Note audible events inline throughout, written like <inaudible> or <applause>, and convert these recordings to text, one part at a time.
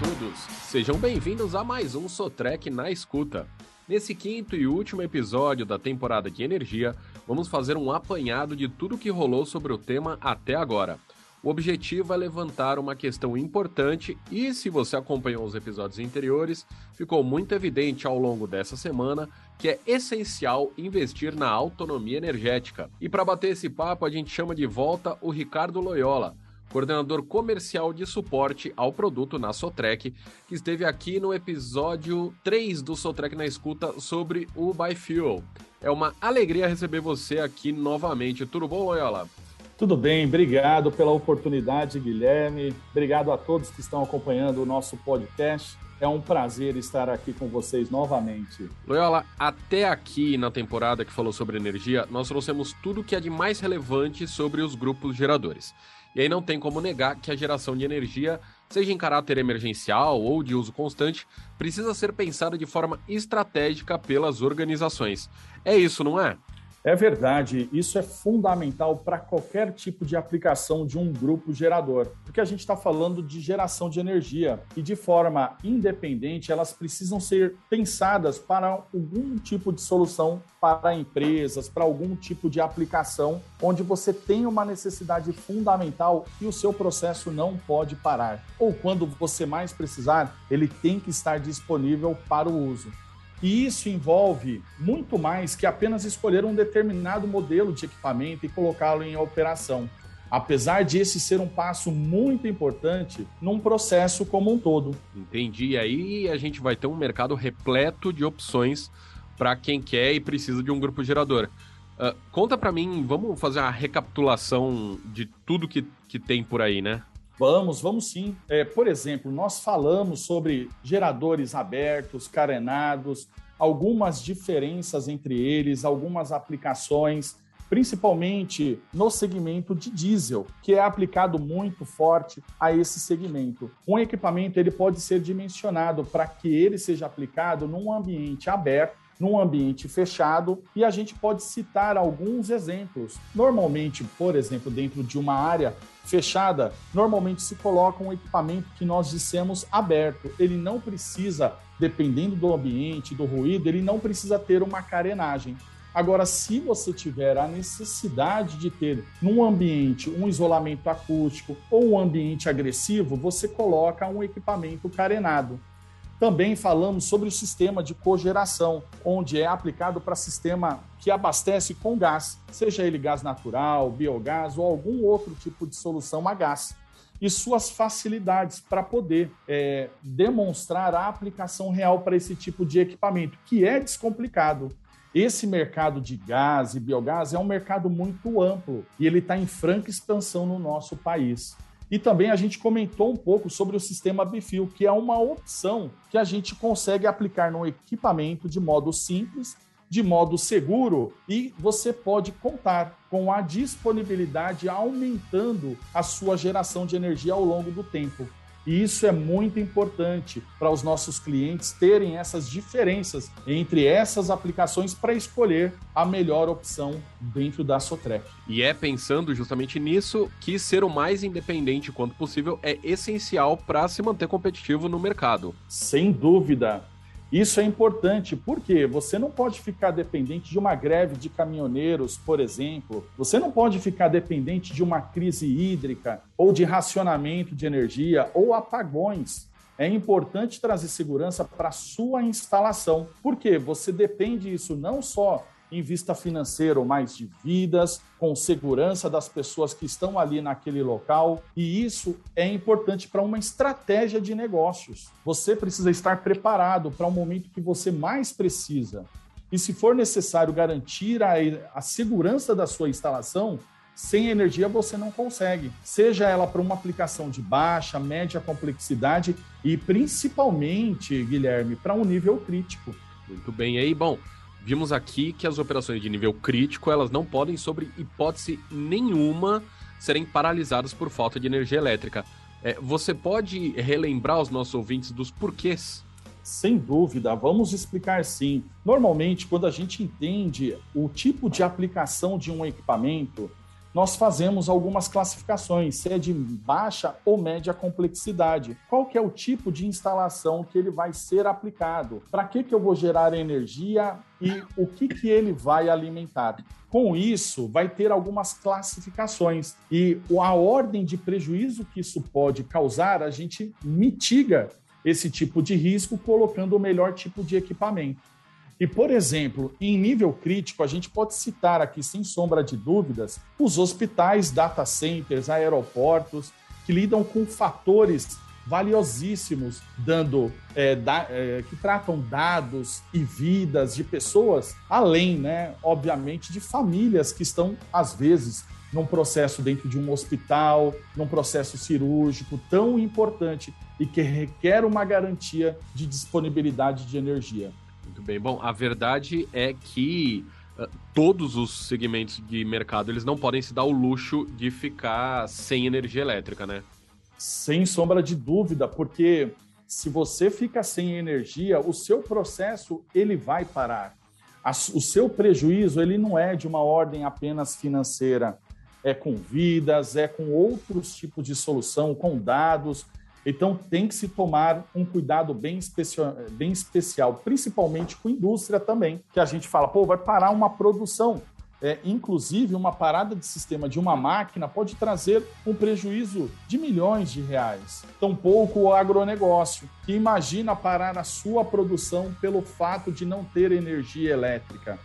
todos, sejam bem-vindos a mais um Sotrec na Escuta. Nesse quinto e último episódio da temporada de energia, vamos fazer um apanhado de tudo que rolou sobre o tema até agora. O objetivo é levantar uma questão importante e, se você acompanhou os episódios anteriores, ficou muito evidente ao longo dessa semana que é essencial investir na autonomia energética. E para bater esse papo, a gente chama de volta o Ricardo Loyola, coordenador comercial de suporte ao produto na Sotrec, que esteve aqui no episódio 3 do Sotrec na Escuta sobre o Biofuel. É uma alegria receber você aqui novamente. Tudo bom, Loyola? Tudo bem, obrigado pela oportunidade, Guilherme. Obrigado a todos que estão acompanhando o nosso podcast. É um prazer estar aqui com vocês novamente. Loyola, até aqui na temporada que falou sobre energia, nós trouxemos tudo que é de mais relevante sobre os grupos geradores. E aí não tem como negar que a geração de energia, seja em caráter emergencial ou de uso constante, precisa ser pensada de forma estratégica pelas organizações. É isso, não é? É verdade, isso é fundamental para qualquer tipo de aplicação de um grupo gerador, porque a gente está falando de geração de energia e de forma independente elas precisam ser pensadas para algum tipo de solução para empresas, para algum tipo de aplicação onde você tem uma necessidade fundamental e o seu processo não pode parar. Ou quando você mais precisar, ele tem que estar disponível para o uso. E isso envolve muito mais que apenas escolher um determinado modelo de equipamento e colocá-lo em operação. Apesar de esse ser um passo muito importante num processo como um todo. Entendi. Aí a gente vai ter um mercado repleto de opções para quem quer e precisa de um grupo gerador. Uh, conta para mim, vamos fazer uma recapitulação de tudo que, que tem por aí, né? Vamos, vamos sim. É, por exemplo, nós falamos sobre geradores abertos, carenados, algumas diferenças entre eles, algumas aplicações, principalmente no segmento de diesel, que é aplicado muito forte a esse segmento. Um equipamento ele pode ser dimensionado para que ele seja aplicado num ambiente aberto num ambiente fechado e a gente pode citar alguns exemplos. Normalmente, por exemplo, dentro de uma área fechada, normalmente se coloca um equipamento que nós dissemos aberto. Ele não precisa, dependendo do ambiente, do ruído, ele não precisa ter uma carenagem. Agora, se você tiver a necessidade de ter num ambiente um isolamento acústico ou um ambiente agressivo, você coloca um equipamento carenado. Também falamos sobre o sistema de cogeração, onde é aplicado para sistema que abastece com gás, seja ele gás natural, biogás ou algum outro tipo de solução a gás. E suas facilidades para poder é, demonstrar a aplicação real para esse tipo de equipamento, que é descomplicado. Esse mercado de gás e biogás é um mercado muito amplo e ele está em franca expansão no nosso país. E também a gente comentou um pouco sobre o sistema Bifil, que é uma opção que a gente consegue aplicar no equipamento de modo simples, de modo seguro e você pode contar com a disponibilidade aumentando a sua geração de energia ao longo do tempo. E isso é muito importante para os nossos clientes terem essas diferenças entre essas aplicações para escolher a melhor opção dentro da Sotrec. E é pensando justamente nisso que ser o mais independente quanto possível é essencial para se manter competitivo no mercado. Sem dúvida. Isso é importante porque você não pode ficar dependente de uma greve de caminhoneiros, por exemplo. Você não pode ficar dependente de uma crise hídrica ou de racionamento de energia ou apagões. É importante trazer segurança para sua instalação, porque você depende isso não só em vista financeiro, mais de vidas, com segurança das pessoas que estão ali naquele local. E isso é importante para uma estratégia de negócios. Você precisa estar preparado para o momento que você mais precisa. E se for necessário garantir a, a segurança da sua instalação, sem energia você não consegue. Seja ela para uma aplicação de baixa, média complexidade e principalmente, Guilherme, para um nível crítico. Muito bem. Aí, bom, Vimos aqui que as operações de nível crítico, elas não podem, sobre hipótese nenhuma, serem paralisadas por falta de energia elétrica. É, você pode relembrar os nossos ouvintes dos porquês? Sem dúvida, vamos explicar sim. Normalmente, quando a gente entende o tipo de aplicação de um equipamento, nós fazemos algumas classificações, se é de baixa ou média complexidade. Qual que é o tipo de instalação que ele vai ser aplicado? Para que, que eu vou gerar energia e o que, que ele vai alimentar? Com isso, vai ter algumas classificações e a ordem de prejuízo que isso pode causar, a gente mitiga esse tipo de risco colocando o melhor tipo de equipamento. E, por exemplo, em nível crítico, a gente pode citar aqui, sem sombra de dúvidas, os hospitais, data centers, aeroportos, que lidam com fatores valiosíssimos, dando é, da, é, que tratam dados e vidas de pessoas, além, né, obviamente, de famílias que estão às vezes num processo dentro de um hospital, num processo cirúrgico tão importante e que requer uma garantia de disponibilidade de energia. Muito bem. Bom, a verdade é que uh, todos os segmentos de mercado eles não podem se dar o luxo de ficar sem energia elétrica, né? Sem sombra de dúvida, porque se você fica sem energia, o seu processo ele vai parar. o seu prejuízo ele não é de uma ordem apenas financeira, é com vidas, é com outros tipos de solução, com dados. Então, tem que se tomar um cuidado bem, especial, bem especial, principalmente com indústria também, que a gente fala, pô, vai parar uma produção. É, inclusive, uma parada de sistema de uma máquina pode trazer um prejuízo de milhões de reais. Tampouco o agronegócio, que imagina parar a sua produção pelo fato de não ter energia elétrica.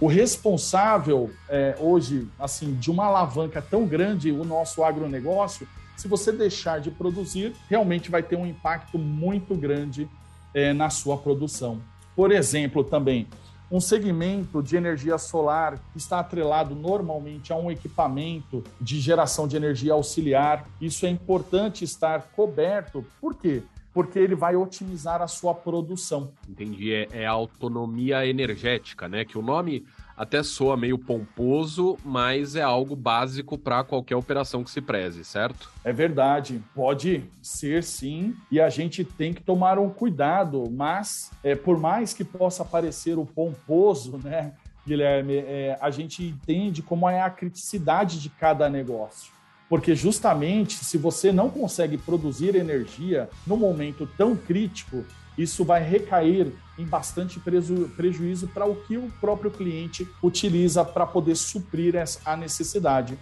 O responsável é, hoje, assim, de uma alavanca tão grande, o nosso agronegócio, se você deixar de produzir, realmente vai ter um impacto muito grande é, na sua produção. Por exemplo, também, um segmento de energia solar está atrelado normalmente a um equipamento de geração de energia auxiliar. Isso é importante estar coberto. Por quê? Porque ele vai otimizar a sua produção. Entendi. É, é autonomia energética, né? Que o nome até soa meio pomposo, mas é algo básico para qualquer operação que se preze, certo? É verdade, pode ser sim, e a gente tem que tomar um cuidado, mas é, por mais que possa parecer o pomposo, <laughs> né, Guilherme, é, a gente entende como é a criticidade de cada negócio. Porque justamente se você não consegue produzir energia no momento tão crítico, isso vai recair em bastante preju prejuízo para o que o próprio cliente utiliza para poder suprir a necessidade.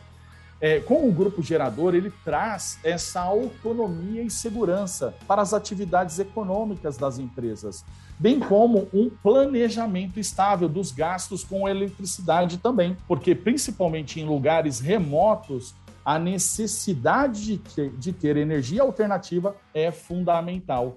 É, com o grupo gerador, ele traz essa autonomia e segurança para as atividades econômicas das empresas, bem como um planejamento estável dos gastos com eletricidade também, porque principalmente em lugares remotos, a necessidade de ter, de ter energia alternativa é fundamental.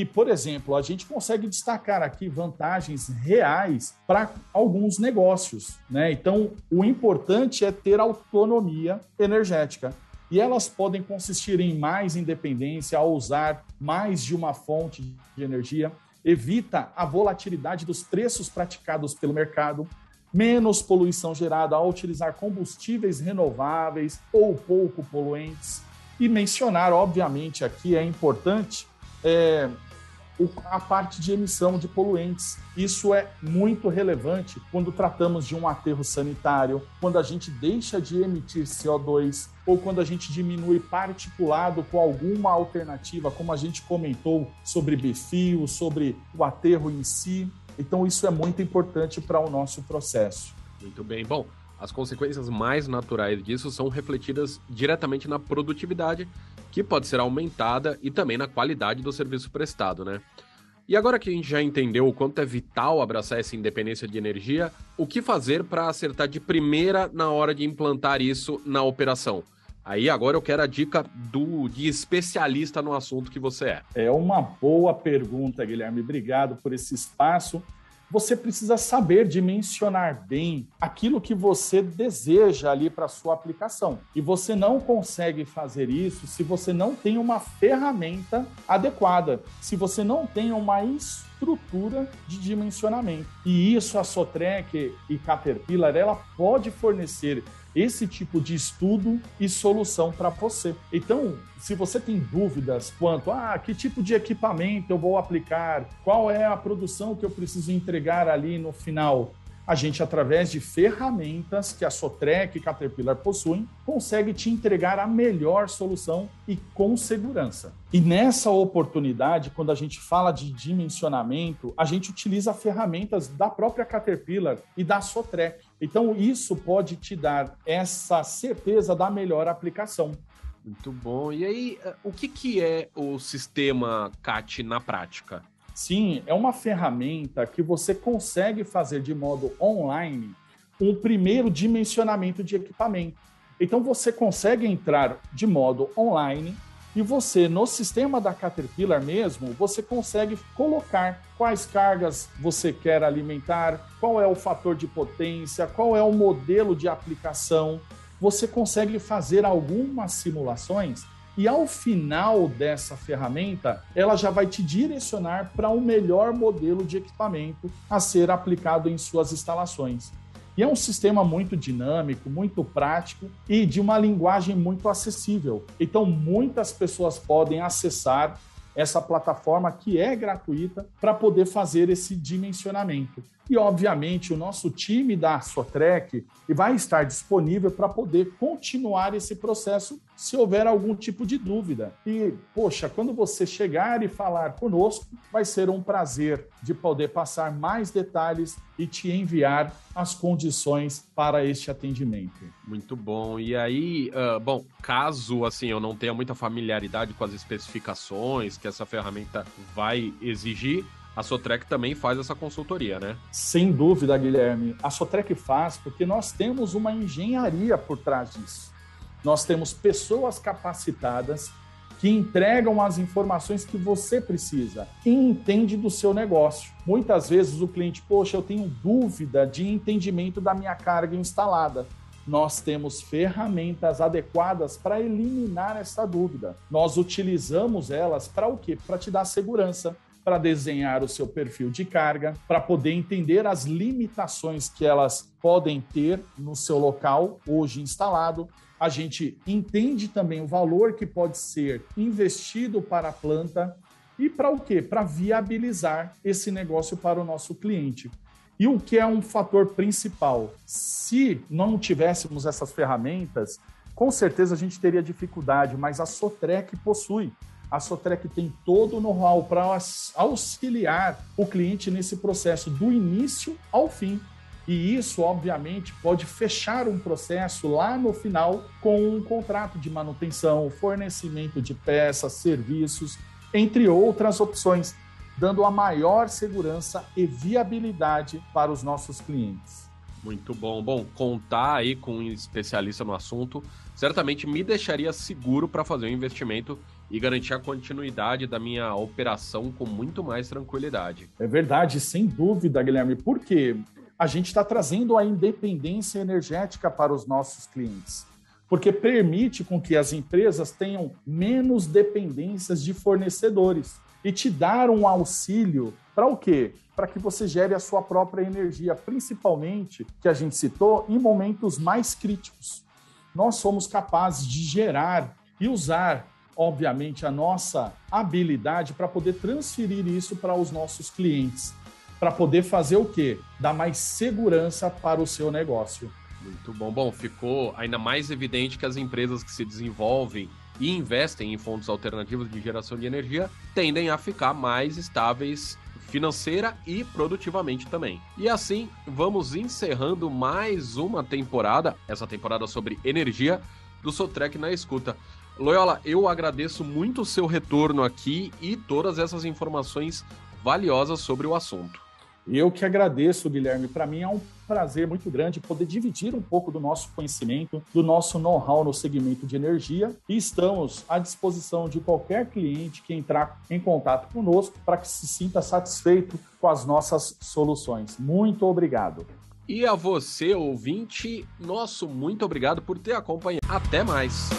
E, por exemplo, a gente consegue destacar aqui vantagens reais para alguns negócios. Né? Então, o importante é ter autonomia energética. E elas podem consistir em mais independência ao usar mais de uma fonte de energia, evita a volatilidade dos preços praticados pelo mercado, menos poluição gerada ao utilizar combustíveis renováveis ou pouco poluentes. E mencionar, obviamente, aqui é importante é, a parte de emissão de poluentes. Isso é muito relevante quando tratamos de um aterro sanitário, quando a gente deixa de emitir CO2 ou quando a gente diminui particulado com alguma alternativa, como a gente comentou sobre bifio, sobre o aterro em si. Então, isso é muito importante para o nosso processo. Muito bem. Bom, as consequências mais naturais disso são refletidas diretamente na produtividade, que pode ser aumentada, e também na qualidade do serviço prestado, né? E agora que a gente já entendeu o quanto é vital abraçar essa independência de energia, o que fazer para acertar de primeira na hora de implantar isso na operação? Aí agora eu quero a dica do de especialista no assunto que você é. É uma boa pergunta, Guilherme. Obrigado por esse espaço você precisa saber dimensionar bem aquilo que você deseja ali para sua aplicação. E você não consegue fazer isso se você não tem uma ferramenta adequada, se você não tem uma estrutura de dimensionamento. E isso a Sotrec e Caterpillar ela pode fornecer esse tipo de estudo e solução para você. Então, se você tem dúvidas quanto a ah, que tipo de equipamento eu vou aplicar, qual é a produção que eu preciso entregar ali no final, a gente, através de ferramentas que a Sotrec e Caterpillar possuem, consegue te entregar a melhor solução e com segurança. E nessa oportunidade, quando a gente fala de dimensionamento, a gente utiliza ferramentas da própria Caterpillar e da Sotrec. Então, isso pode te dar essa certeza da melhor aplicação. Muito bom. E aí, eh, o que, que é o sistema CAT na prática? Sim, é uma ferramenta que você consegue fazer de modo online um primeiro dimensionamento de equipamento. Então você consegue entrar de modo online e você no sistema da Caterpillar mesmo, você consegue colocar quais cargas você quer alimentar, qual é o fator de potência, qual é o modelo de aplicação. Você consegue fazer algumas simulações e ao final dessa ferramenta, ela já vai te direcionar para o um melhor modelo de equipamento a ser aplicado em suas instalações. E é um sistema muito dinâmico, muito prático e de uma linguagem muito acessível. Então, muitas pessoas podem acessar essa plataforma que é gratuita para poder fazer esse dimensionamento. E, obviamente, o nosso time da Sotrec vai estar disponível para poder continuar esse processo se houver algum tipo de dúvida. E, poxa, quando você chegar e falar conosco, vai ser um prazer de poder passar mais detalhes e te enviar as condições para este atendimento. Muito bom. E aí, uh, bom, caso assim eu não tenha muita familiaridade com as especificações que essa ferramenta vai exigir, a Sotrec também faz essa consultoria, né? Sem dúvida, Guilherme. A Sotrec faz porque nós temos uma engenharia por trás disso. Nós temos pessoas capacitadas que entregam as informações que você precisa e entende do seu negócio. Muitas vezes o cliente, poxa, eu tenho dúvida de entendimento da minha carga instalada. Nós temos ferramentas adequadas para eliminar essa dúvida. Nós utilizamos elas para o quê? Para te dar segurança, para desenhar o seu perfil de carga, para poder entender as limitações que elas podem ter no seu local hoje instalado. A gente entende também o valor que pode ser investido para a planta e para o quê? Para viabilizar esse negócio para o nosso cliente. E o que é um fator principal? Se não tivéssemos essas ferramentas, com certeza a gente teria dificuldade, mas a Sotrec possui a Sotrec tem todo o know-how para auxiliar o cliente nesse processo do início ao fim. E isso, obviamente, pode fechar um processo lá no final com um contrato de manutenção, fornecimento de peças, serviços, entre outras opções, dando a maior segurança e viabilidade para os nossos clientes. Muito bom. Bom, contar aí com um especialista no assunto certamente me deixaria seguro para fazer um investimento e garantir a continuidade da minha operação com muito mais tranquilidade. É verdade, sem dúvida, Guilherme, porque a gente está trazendo a independência energética para os nossos clientes. Porque permite com que as empresas tenham menos dependências de fornecedores e te dar um auxílio para o quê? Para que você gere a sua própria energia, principalmente, que a gente citou, em momentos mais críticos. Nós somos capazes de gerar e usar obviamente, a nossa habilidade para poder transferir isso para os nossos clientes, para poder fazer o quê? Dar mais segurança para o seu negócio. Muito bom. Bom, ficou ainda mais evidente que as empresas que se desenvolvem e investem em fontes alternativas de geração de energia tendem a ficar mais estáveis financeira e produtivamente também. E assim, vamos encerrando mais uma temporada, essa temporada sobre energia do Sotrec na escuta. Loyola, eu agradeço muito o seu retorno aqui e todas essas informações valiosas sobre o assunto. Eu que agradeço, Guilherme. Para mim é um prazer muito grande poder dividir um pouco do nosso conhecimento, do nosso know-how no segmento de energia e estamos à disposição de qualquer cliente que entrar em contato conosco para que se sinta satisfeito com as nossas soluções. Muito obrigado. E a você, ouvinte, nosso muito obrigado por ter acompanhado. Até mais!